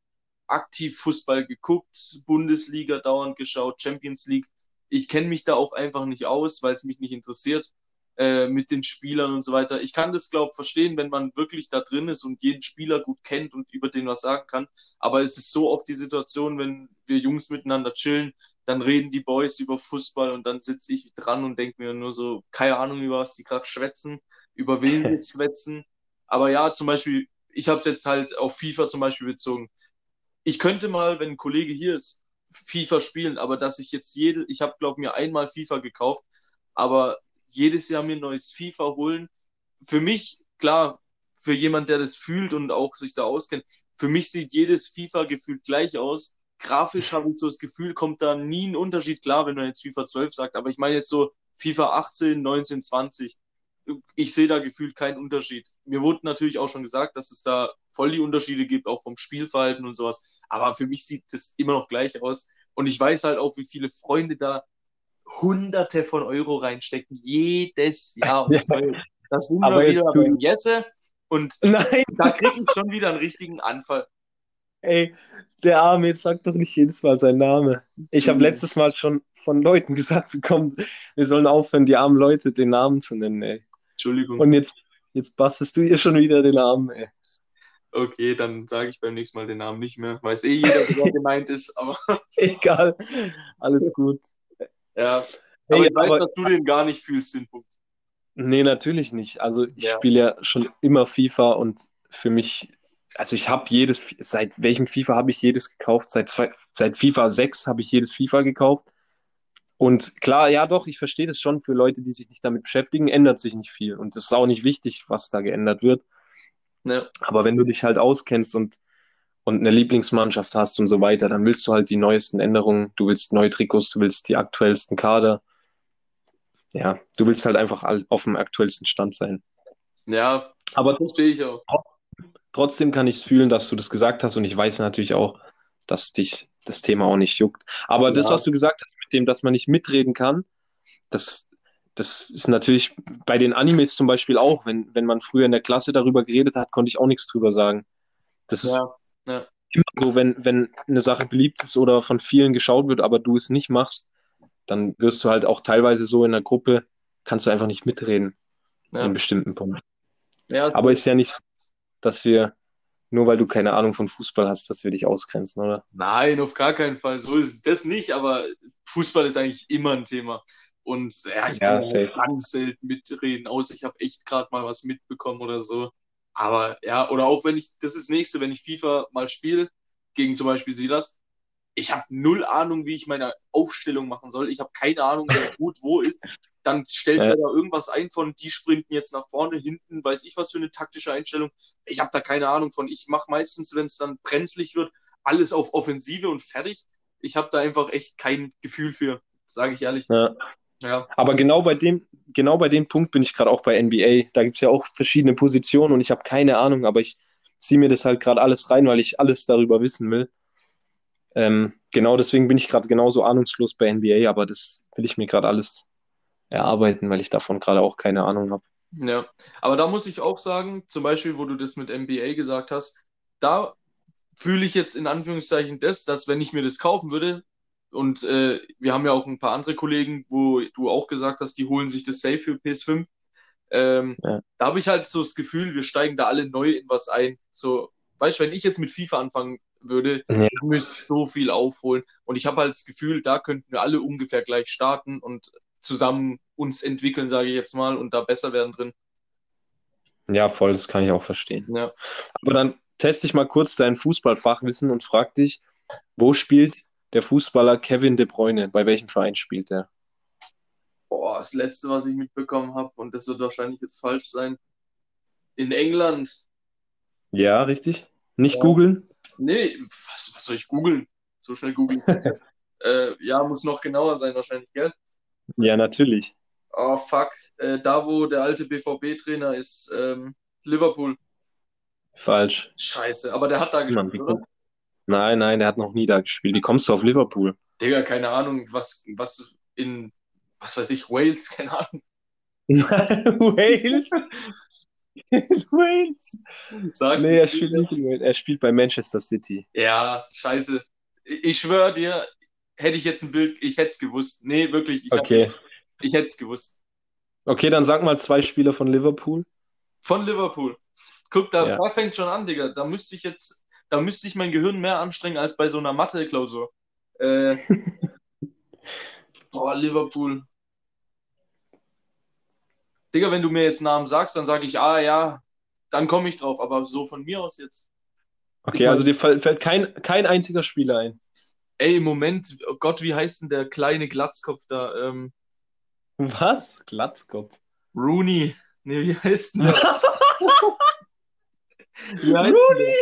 aktiv Fußball geguckt, Bundesliga dauernd geschaut, Champions League. Ich kenne mich da auch einfach nicht aus, weil es mich nicht interessiert äh, mit den Spielern und so weiter. Ich kann das, glaube verstehen, wenn man wirklich da drin ist und jeden Spieler gut kennt und über den was sagen kann. Aber es ist so oft die Situation, wenn wir Jungs miteinander chillen, dann reden die Boys über Fußball und dann sitze ich dran und denke mir nur so, keine Ahnung, über was die gerade schwätzen, über wen wir schwätzen. Aber ja, zum Beispiel, ich habe es jetzt halt auf FIFA zum Beispiel bezogen. Ich könnte mal, wenn ein Kollege hier ist, FIFA spielen, aber dass ich jetzt jede, ich habe glaube mir einmal FIFA gekauft, aber jedes Jahr mir ein neues FIFA holen, für mich, klar, für jemand, der das fühlt und auch sich da auskennt, für mich sieht jedes FIFA gefühlt gleich aus. Grafisch habe ich so das Gefühl, kommt da nie ein Unterschied. Klar, wenn man jetzt FIFA 12 sagt, aber ich meine jetzt so FIFA 18, 19, 20. Ich sehe da gefühlt keinen Unterschied. Mir wurde natürlich auch schon gesagt, dass es da voll die Unterschiede gibt, auch vom Spielverhalten und sowas. Aber für mich sieht das immer noch gleich aus. Und ich weiß halt auch, wie viele Freunde da Hunderte von Euro reinstecken, jedes Jahr Neue. Das sind Aber wir wieder tu- beim Jesse und Nein, da kriege ich schon wieder einen richtigen Anfall. ey, der Arme, jetzt sag doch nicht jedes Mal seinen Namen. Ich habe letztes Mal schon von Leuten gesagt bekommen, wir sollen aufhören, die armen Leute den Namen zu nennen, ey. Entschuldigung. Und jetzt, jetzt bastest du ihr schon wieder den Namen, ey. Okay, dann sage ich beim nächsten Mal den Namen nicht mehr. Weiß eh jeder, wer gemeint ist, aber Egal, alles gut. ja. Hey, Aber ich weiß, aber- dass du den gar nicht fühlst, den Punkt. Nee, natürlich nicht. Also ich Ja. spiele ja schon immer FIFA und für mich, also ich habe jedes, seit welchem FIFA habe ich jedes gekauft? Seit, zwei, seit FIFA 6 habe ich jedes FIFA gekauft. Und klar, ja doch, ich verstehe das schon, für Leute, die sich nicht damit beschäftigen, ändert sich nicht viel. Und es ist auch nicht wichtig, was da geändert wird. Ja. Aber wenn du dich halt auskennst und, und eine Lieblingsmannschaft hast und so weiter, dann willst du halt die neuesten Änderungen, du willst neue Trikots, du willst die aktuellsten Kader. Ja, du willst halt einfach auf dem aktuellsten Stand sein. Ja, Aber verstehe ich auch. trotzdem kann ich es fühlen, dass du das gesagt hast und ich weiß natürlich auch, dass dich das Thema auch nicht juckt. Aber das, Ja. was du gesagt hast, mit dem, dass man nicht mitreden kann, das, das ist natürlich bei den Animes zum Beispiel auch, wenn, wenn man früher in der Klasse darüber geredet hat, konnte ich auch nichts drüber sagen. Das ist Ja, immer so, wenn, wenn eine Sache beliebt ist oder von vielen geschaut wird, aber du es nicht machst, dann wirst du halt auch teilweise so in der Gruppe, kannst du einfach nicht mitreden ja. in bestimmten Punkten. ja so- Aber ist ja nicht so, dass wir, nur weil du keine Ahnung von Fußball hast, dass wir dich ausgrenzen, oder? Nein, auf gar keinen Fall. So ist das nicht, aber Fußball ist eigentlich immer ein Thema. Und ja, ich Ja, kann safe. ganz selten mitreden, außer ich habe echt gerade mal was mitbekommen oder so. Aber ja, oder auch wenn ich, das ist das nächste, wenn ich FIFA mal spiele, gegen zum Beispiel Silas, ich habe null Ahnung, wie ich meine Aufstellung machen soll. Ich habe keine Ahnung, wer gut wo ist. Dann stellt Ja. er da irgendwas ein von, die sprinten jetzt nach vorne, hinten, weiß ich was für eine taktische Einstellung. Ich habe da keine Ahnung von. Ich mache meistens, wenn es dann brenzlig wird, alles auf Offensive und fertig. Ich habe da einfach echt kein Gefühl für, sage ich ehrlich. Ja. Ja, Aber genau bei dem, genau bei dem Punkt bin ich gerade auch bei NBA. Da gibt es ja auch verschiedene Positionen und ich habe keine Ahnung, aber ich ziehe mir das halt gerade alles rein, weil ich alles darüber wissen will. Ähm, genau deswegen bin ich gerade genauso ahnungslos bei NBA, aber das will ich mir gerade alles erarbeiten, weil ich davon gerade auch keine Ahnung habe. ja. Aber da muss ich auch sagen, zum Beispiel, wo du das mit NBA gesagt hast, da fühle ich jetzt in Anführungszeichen das, dass wenn ich mir das kaufen würde, und äh, wir haben ja auch ein paar andere Kollegen, wo du auch gesagt hast, die holen sich das safe für PS5. Ähm, Ja. Da habe ich halt so das Gefühl, wir steigen da alle neu in was ein. So, weißt du, wenn ich jetzt mit FIFA anfangen würde, Ja. ich müsste so viel aufholen. Und ich habe halt das Gefühl, da könnten wir alle ungefähr gleich starten und zusammen uns entwickeln, sage ich jetzt mal, und da besser werden drin. Ja, voll, das kann ich auch verstehen. Ja. Aber dann teste ich mal kurz dein Fußballfachwissen und frag dich, wo spielt der Fußballer Kevin De Bruyne? Bei welchem Verein spielt er? Boah, das letzte, was ich mitbekommen habe, und das wird wahrscheinlich jetzt falsch sein. In England. Ja, richtig? Nicht Ja. googeln? Nee, was, was soll ich googeln? So schnell googeln. äh, ja, muss noch genauer sein, wahrscheinlich, gell? Ja, natürlich. Oh, fuck. Äh, da, wo der alte BVB-Trainer ist, ähm, Liverpool. Falsch. Scheiße, aber der hat da Mann, gespielt, wie oder? Nein, nein, der hat noch nie da gespielt. Wie kommst du auf Liverpool? Digga, keine Ahnung, was, was in, was weiß ich, Wales, keine Ahnung. Wales? Wales? Sag Nee, er spielt nicht in Wales. Er spielt bei Manchester City. Ja, scheiße. Ich schwöre dir, hätte ich jetzt ein Bild, ich hätte es gewusst. Nee, wirklich, ich, hab- Okay. ich hätte es gewusst. Okay, dann sag mal zwei Spieler von Liverpool. Von Liverpool. Guck, da, Ja. da fängt schon an, Digga. Da müsste ich jetzt, da müsste ich mein Gehirn mehr anstrengen als bei so einer Mathe-Klausur. Äh, boah, Liverpool. Digga, wenn du mir jetzt Namen sagst, dann sage ich, ah ja, dann komme ich drauf. Aber so von mir aus jetzt. Okay, also dir fällt fällt kein, kein einziger Spieler ein. Ey, im Moment, oh Gott, wie heißt denn der kleine Glatzkopf da? Ähm, Was? Glatzkopf. Rooney. Nee, wie heißt denn der? Wie heißt Rooney!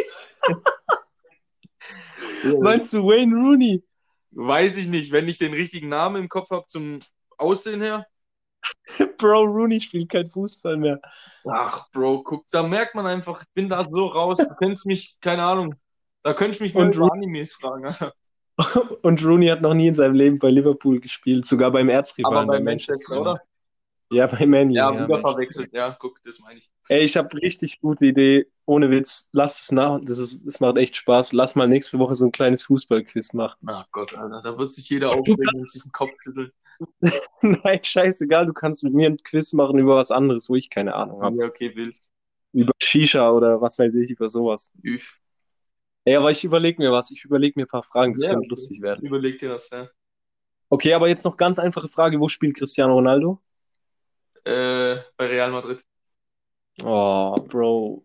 der? Meinst du Wayne Rooney? Weiß ich nicht, wenn ich den richtigen Namen im Kopf habe zum Aussehen her. Bro, Rooney spielt kein Fußball mehr. Ach, Bro, guck, da merkt man einfach, ich bin da so raus. Du kennst mich, keine Ahnung. Da könntest du mich mal Und über Animes fragen. Alter. Und Rooney hat noch nie in seinem Leben bei Liverpool gespielt, sogar beim Erzrivalen. Aber bei bei Manchester, oder? Ja, bei Man U, Ja, ja, wieder Manchester. verwechselt. Ja, guck, das meine ich. Ey, ich habe richtig gute Idee. Ohne Witz, lass es nach. Das, ist, das macht echt Spaß. Lass mal nächste Woche so ein kleines Fußballquiz machen. Ach Gott, Alter, da wird sich jeder aufregen und sich den Kopf schütteln. Nein, scheißegal, du kannst mit mir ein Quiz machen über was anderes, wo ich keine Ahnung habe. Ja, okay, wild. Über Shisha oder was weiß ich, über sowas. Üff. Ey, aber ich überlege mir was. Ich überlege mir ein paar Fragen, das Ja, könnte lustig werden. Überleg dir das, ja. Okay, aber jetzt noch ganz einfache Frage. Wo spielt Cristiano Ronaldo? Äh, bei Real Madrid. Oh, Bro.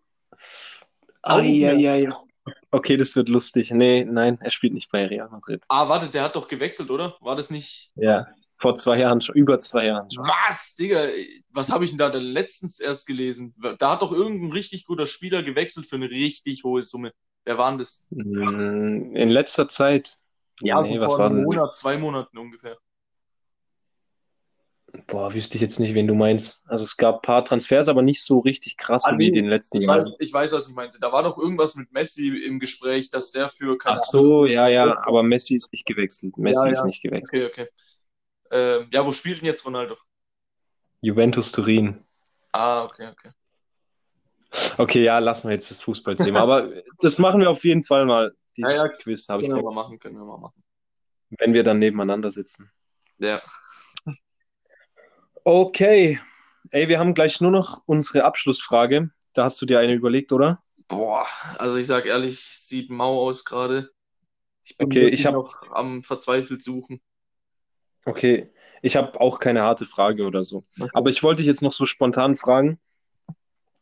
Eieiei. Okay, das wird lustig. Nee, nein, er spielt nicht bei Real Madrid. Ah, warte, der hat doch gewechselt, oder? War das nicht. Ja, vor zwei Jahren schon, über zwei Jahren schon. Was, Digga? Was habe ich denn da denn letztens erst gelesen? Da hat doch irgendein richtig guter Spieler gewechselt für eine richtig hohe Summe. Wer war denn das? Mm, In letzter Zeit. Nee, so was vor war einem denn? Monat, zwei Monaten ungefähr. Boah, wüsste ich jetzt nicht, wen du meinst. Also es gab ein paar Transfers, aber nicht so richtig krasse Ah, wie nee. den letzten Ich weiß, Jahren. ich weiß, was ich meinte. Da war doch irgendwas mit Messi im Gespräch, dass der für keine Ach so, ja, ja, aber Messi ist nicht gewechselt. Messi Ja, ist ja. nicht gewechselt. Okay, okay. Ähm, ja, wo spielt denn jetzt Ronaldo? Juventus Turin. Ah, okay, okay. Okay, ja, lassen wir jetzt das Fußballthema. Aber das machen wir auf jeden Fall mal. Dieses Ja, ja, Quiz habe ich, Können wir mal machen, können wir mal machen. wenn wir dann nebeneinander sitzen. Ja. Okay. Ey, wir haben gleich nur noch unsere Abschlussfrage. Da hast du dir eine überlegt, oder? Boah, also ich sag ehrlich, sieht mau aus gerade. Ich bin Okay, wirklich ich hab- noch am verzweifelt suchen. Okay. Ich habe auch keine harte Frage oder so. Okay. Aber ich wollte dich jetzt noch so spontan fragen,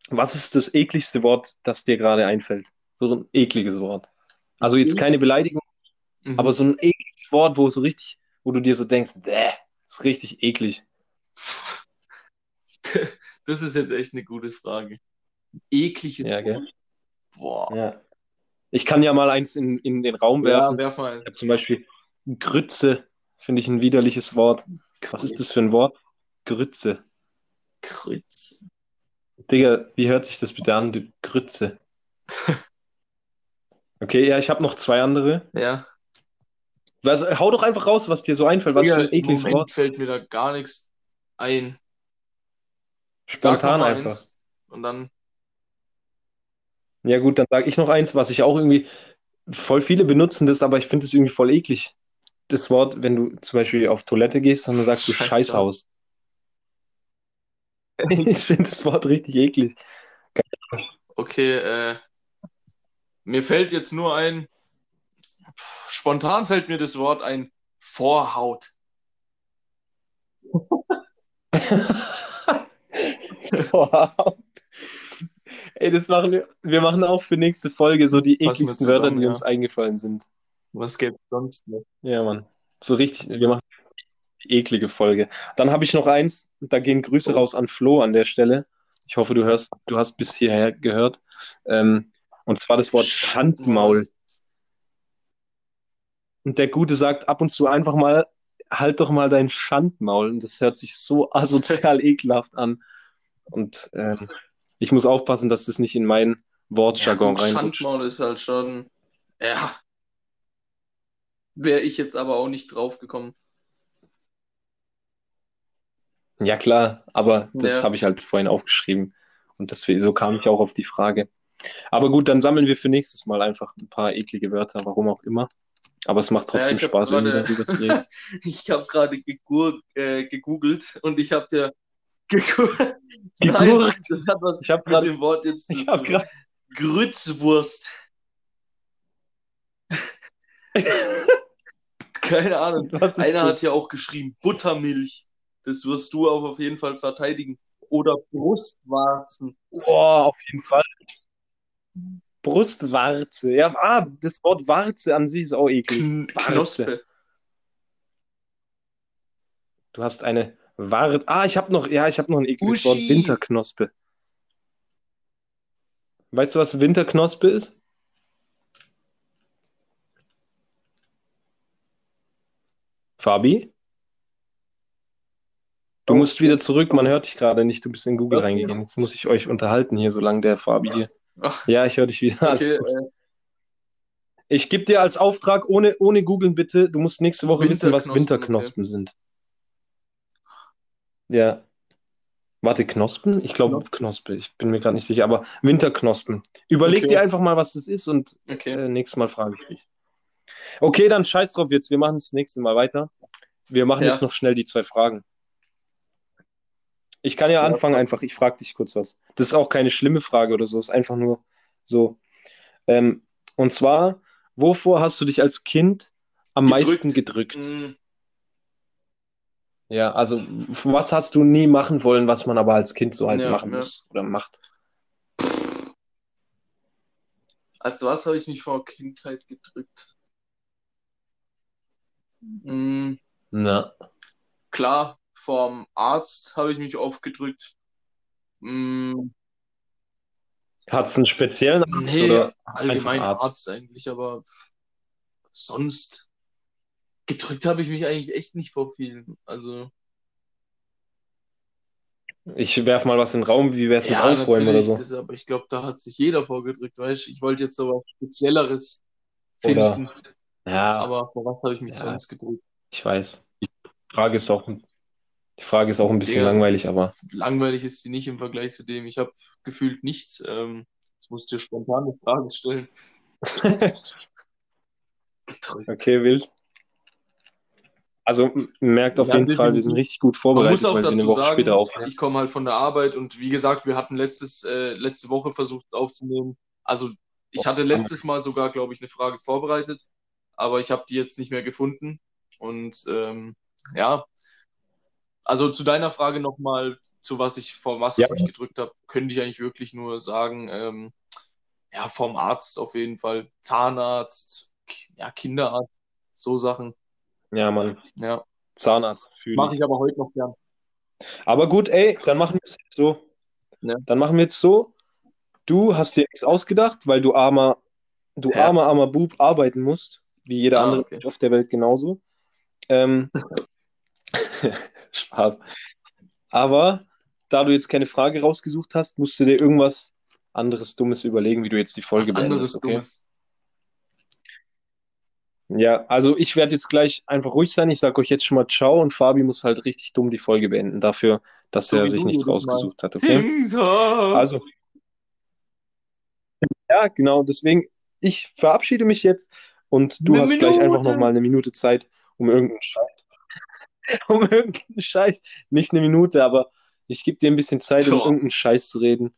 was ist das ekligste Wort, das dir gerade einfällt? So ein ekliges Wort. Also jetzt keine Beleidigung, Mhm. aber so ein ekliges Wort, wo so richtig, wo du dir so denkst, bäh, ist richtig eklig. Das ist jetzt echt eine gute Frage. Ekliges Ja? Wort. Boah. Ja. Ich kann ja mal eins in, in den Raum Ja, werfen. werf mal. Ich zum Beispiel Grütze, finde ich ein widerliches Wort. Was ist das für ein Wort? Grütze. Kreuz. Digga, wie hört sich das bitte an, du Grütze? Okay, ja, ich habe noch zwei andere. Ja. Was, hau doch einfach raus, was dir so einfällt. Was Digga, für ein ekliges Moment Wort. fällt mir da gar nichts ein. Spontan einfach. Und dann. Ja, gut, dann sage ich noch eins, was ich auch irgendwie. Voll viele benutzen das, aber ich finde es irgendwie voll eklig. Das Wort, wenn du zum Beispiel auf Toilette gehst, dann sagst du Scheißhaus. Ich finde das Wort richtig eklig. Okay, äh, mir fällt jetzt nur ein, spontan fällt mir das Wort ein, Vorhaut. Wow. Ey, das machen wir. Wir machen auch für nächste Folge so die ekligsten Wörter, zusammen, die ja. uns eingefallen sind. Was gäbe es sonst noch? Ja, Mann. So richtig, wir machen eklige Folge. Dann habe ich noch eins, da gehen Grüße Oh. raus an Flo an der Stelle. Ich hoffe, du hörst, du hast bis hierher gehört. Ähm, und zwar das Wort Schandmaul. Und der Gute sagt ab und zu einfach mal, halt doch mal dein Schandmaul. Und das hört sich so asozial ekelhaft an. Und ähm, ich muss aufpassen, dass das nicht in meinen Ja, Wortjargon gut, reinrutscht. Schandmaul ist halt schon, ja, wäre ich jetzt aber auch nicht drauf gekommen. Ja, klar, aber das Ja. habe ich halt vorhin aufgeschrieben. Und deswegen, so kam ich auch auf die Frage. Aber gut, dann sammeln wir für nächstes Mal einfach ein paar eklige Wörter, warum auch immer. Aber es macht trotzdem hab Spaß, irgendwie gerade- darüber zu reden. Ich habe gerade äh, gegoogelt und ich habe ja gegur Nein, Gegurkt. das hat was Ich habe mit gerade, dem Wort jetzt zu ich habe tun. gerade, Grützwurst. Keine Ahnung. Einer hat ja auch geschrieben Buttermilch. Das wirst du auch auf jeden Fall verteidigen. Oder Brustwarzen. Boah, auf jeden Fall. Brustwarze. Ja, ah, das Wort Warze an sich ist auch eklig. Knospe. Du hast eine Warze. Ah, ich habe noch, ja, ich habe noch ein ekliges Uschi. Wort. Winterknospe. Weißt du, was Winterknospe ist? Fabi? Du musst wieder zurück, man hört dich gerade nicht, du bist in Google Okay. reingegangen. Jetzt muss ich euch unterhalten hier, solange der Fabi hier. Ach, Ja, ich höre dich wieder. Okay, äh, Ich gebe dir als Auftrag, ohne, ohne googeln bitte, du musst nächste Woche wissen, was Winterknospen, Winterknospen sind. Ja. Warte, Knospen? Ich glaube Knospe, ich bin mir gerade nicht sicher, aber Winterknospen. Überleg Okay. dir einfach mal, was das ist und okay. äh, nächstes Mal frage ich dich. Okay, dann scheiß drauf jetzt, wir machen das nächste Mal weiter. Wir machen Ja. jetzt noch schnell die zwei Fragen. Ich kann ja Ja, anfangen, einfach, ich frage dich kurz was. Das ist auch keine schlimme Frage oder so, ist einfach nur so. Ähm, und zwar, wovor hast du dich als Kind am Gedrückt. meisten gedrückt? Mm, Ja, also was hast du nie machen wollen, was man aber als Kind so halt Ja, machen ja. muss oder macht? Als was habe ich mich vor Kindheit gedrückt? Mm, Na. klar, vorm Arzt habe ich mich oft gedrückt. Mm, Hat es einen speziellen Arzt nee, oder allgemein einfach Arzt. eigentlich, aber sonst gedrückt habe ich mich eigentlich echt nicht vor vielen. Also, Ich werf mal was in den Raum, wie wär's mit ja, Aufräumen oder so? das, aber ich glaube, da hat sich jeder vorgedrückt, weißt du? Ich wollte jetzt so was Spezielleres Oder- finden, Ja, aber vor was habe ich mich Ja. sonst gedrückt? ich weiß. Die Frage ist auch, die Frage ist auch ein bisschen Digga. langweilig, aber langweilig ist sie nicht im Vergleich zu dem. Ich habe gefühlt nichts. Ähm, ich muss dir spontan eine Frage stellen. Okay, wild. Also merkt auf Ja, jeden Fall, wir sind richtig gut Man vorbereitet, muss auch dazu Woche sagen, ich komme halt von der Arbeit und wie gesagt, wir hatten letztes, äh, letzte Woche versucht aufzunehmen. Also ich hatte letztes Mal sogar, glaube ich, eine Frage vorbereitet, aber ich habe die jetzt nicht mehr gefunden. Und ähm, ja, Also zu deiner Frage nochmal, zu was ich, vor was Ja. ich mich gedrückt habe, könnte ich eigentlich wirklich nur sagen, ähm, ja, vom Arzt auf jeden Fall, Zahnarzt, ja, Kinderarzt, so Sachen, Ja, Mann. ja. Zahnarzt fühle Mache ich. aber heute noch gern. Aber gut, ey, dann machen wir es jetzt so. Ja. Dann machen wir jetzt so. Du hast dir nichts ausgedacht, weil du armer, du Ja. armer, armer Bub arbeiten musst, wie jeder Ah, andere okay. Auf der Welt genauso. Ähm, Spaß. Aber da du jetzt keine Frage rausgesucht hast, musst du dir irgendwas anderes Dummes überlegen, wie du jetzt die Folge Was anderes beendest, okay? Dummes. Ja, also ich werde jetzt gleich einfach ruhig sein. Ich sage euch jetzt schon mal Ciao und Fabi muss halt richtig dumm die Folge beenden dafür, dass So er sich nichts jedes Mal. rausgesucht hat, okay? Tingsar! Also, ja, genau, deswegen, ich verabschiede mich jetzt und du Eine hast gleich einfach Minute. nochmal eine Minute Zeit, um irgendeinen Scheiß, um irgendeinen Scheiß, nicht eine Minute, aber ich gebe dir ein bisschen Zeit, um Doch. irgendeinen Scheiß zu reden,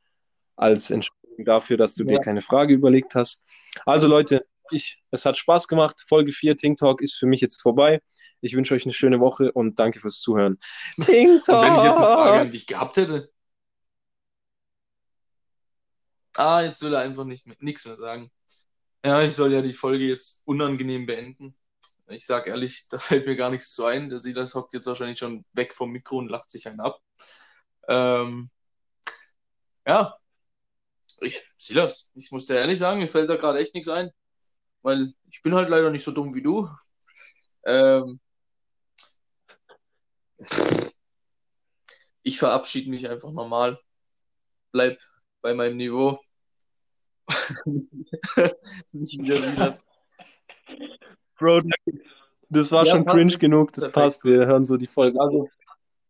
als Entschuldigung dafür, dass du dir Ja. keine Frage überlegt hast. Also Leute, ich, es hat Spaß gemacht. Folge 4 Ting Talk ist für mich jetzt vorbei. Ich wünsche euch eine schöne Woche und danke fürs Zuhören. Ting Und wenn ich jetzt eine Frage Talk! an dich gehabt hätte. Ah, jetzt will er einfach nicht mehr, nichts mehr sagen. Ja, ich soll ja die Folge jetzt unangenehm beenden. Ich sag ehrlich, da fällt mir gar nichts zu ein. Der Silas hockt jetzt wahrscheinlich schon weg vom Mikro und lacht sich einen ab. Ähm, ja, ich, Silas, ich muss dir ehrlich sagen, mir fällt da gerade echt nichts ein. Weil ich bin halt leider nicht so dumm wie du. Ähm, ich verabschiede mich einfach normal. Bleib bei meinem Niveau. nicht wieder Silas. Bro, das war Ja, schon cringe jetzt. genug, das Perfekt. passt. Wir hören so die Folge. Also,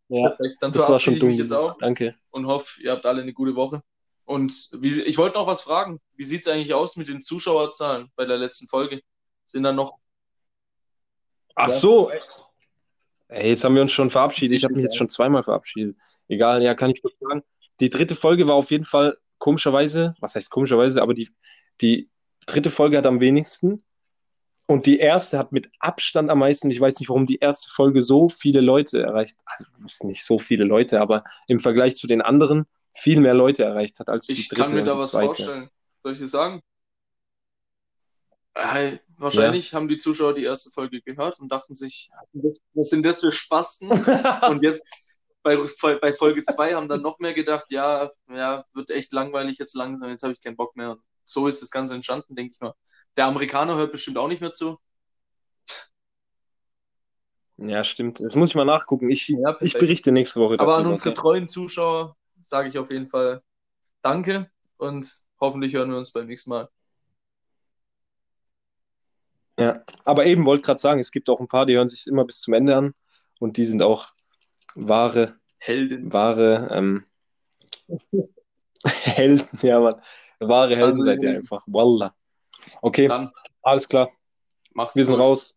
Ja, perfekt. Dann das war schon ich dumm. mich jetzt auch Danke. und hoffe, ihr habt alle eine gute Woche. Und wie, ich wollte noch was fragen. Wie sieht es eigentlich aus mit den Zuschauerzahlen bei der letzten Folge? Sind da noch. Ach so. Ey, jetzt haben wir uns schon verabschiedet. Ich habe mich jetzt schon zweimal verabschiedet. Egal, ja, kann ich kurz sagen. Die dritte Folge war auf jeden Fall komischerweise, was heißt komischerweise, aber die, die dritte Folge hat am wenigsten. Und die erste hat mit Abstand am meisten. Ich weiß nicht, warum die erste Folge so viele Leute erreicht. Also nicht so viele Leute, aber im Vergleich zu den anderen viel mehr Leute erreicht hat als die Ich dritte kann mir da die was zweite. vorstellen. Soll ich dir sagen? Äh, wahrscheinlich haben die Zuschauer die erste Folge gehört und dachten sich, was sind das für Spasten? Und jetzt bei, bei Folge 2 haben dann noch mehr gedacht, ja, ja, wird echt langweilig jetzt langsam, jetzt habe ich keinen Bock mehr. Und so ist das Ganze entstanden, denke ich mal. Der Amerikaner hört bestimmt auch nicht mehr zu. Ja, stimmt. Das muss ich mal nachgucken. Ich, Ja, ich berichte nächste Woche Aber an unsere treuen Zuschauer sage ich auf jeden Fall Danke und hoffentlich hören wir uns beim nächsten Mal. Ja, aber eben wollte gerade sagen, es gibt auch ein paar, die hören sich immer bis zum Ende an und die sind auch wahre, Heldin. wahre ähm, Helden, ja, Mann. Wahre Helden seid ihr einfach. Wallah. Okay, Dann alles klar. macht's Wir sind gut. raus.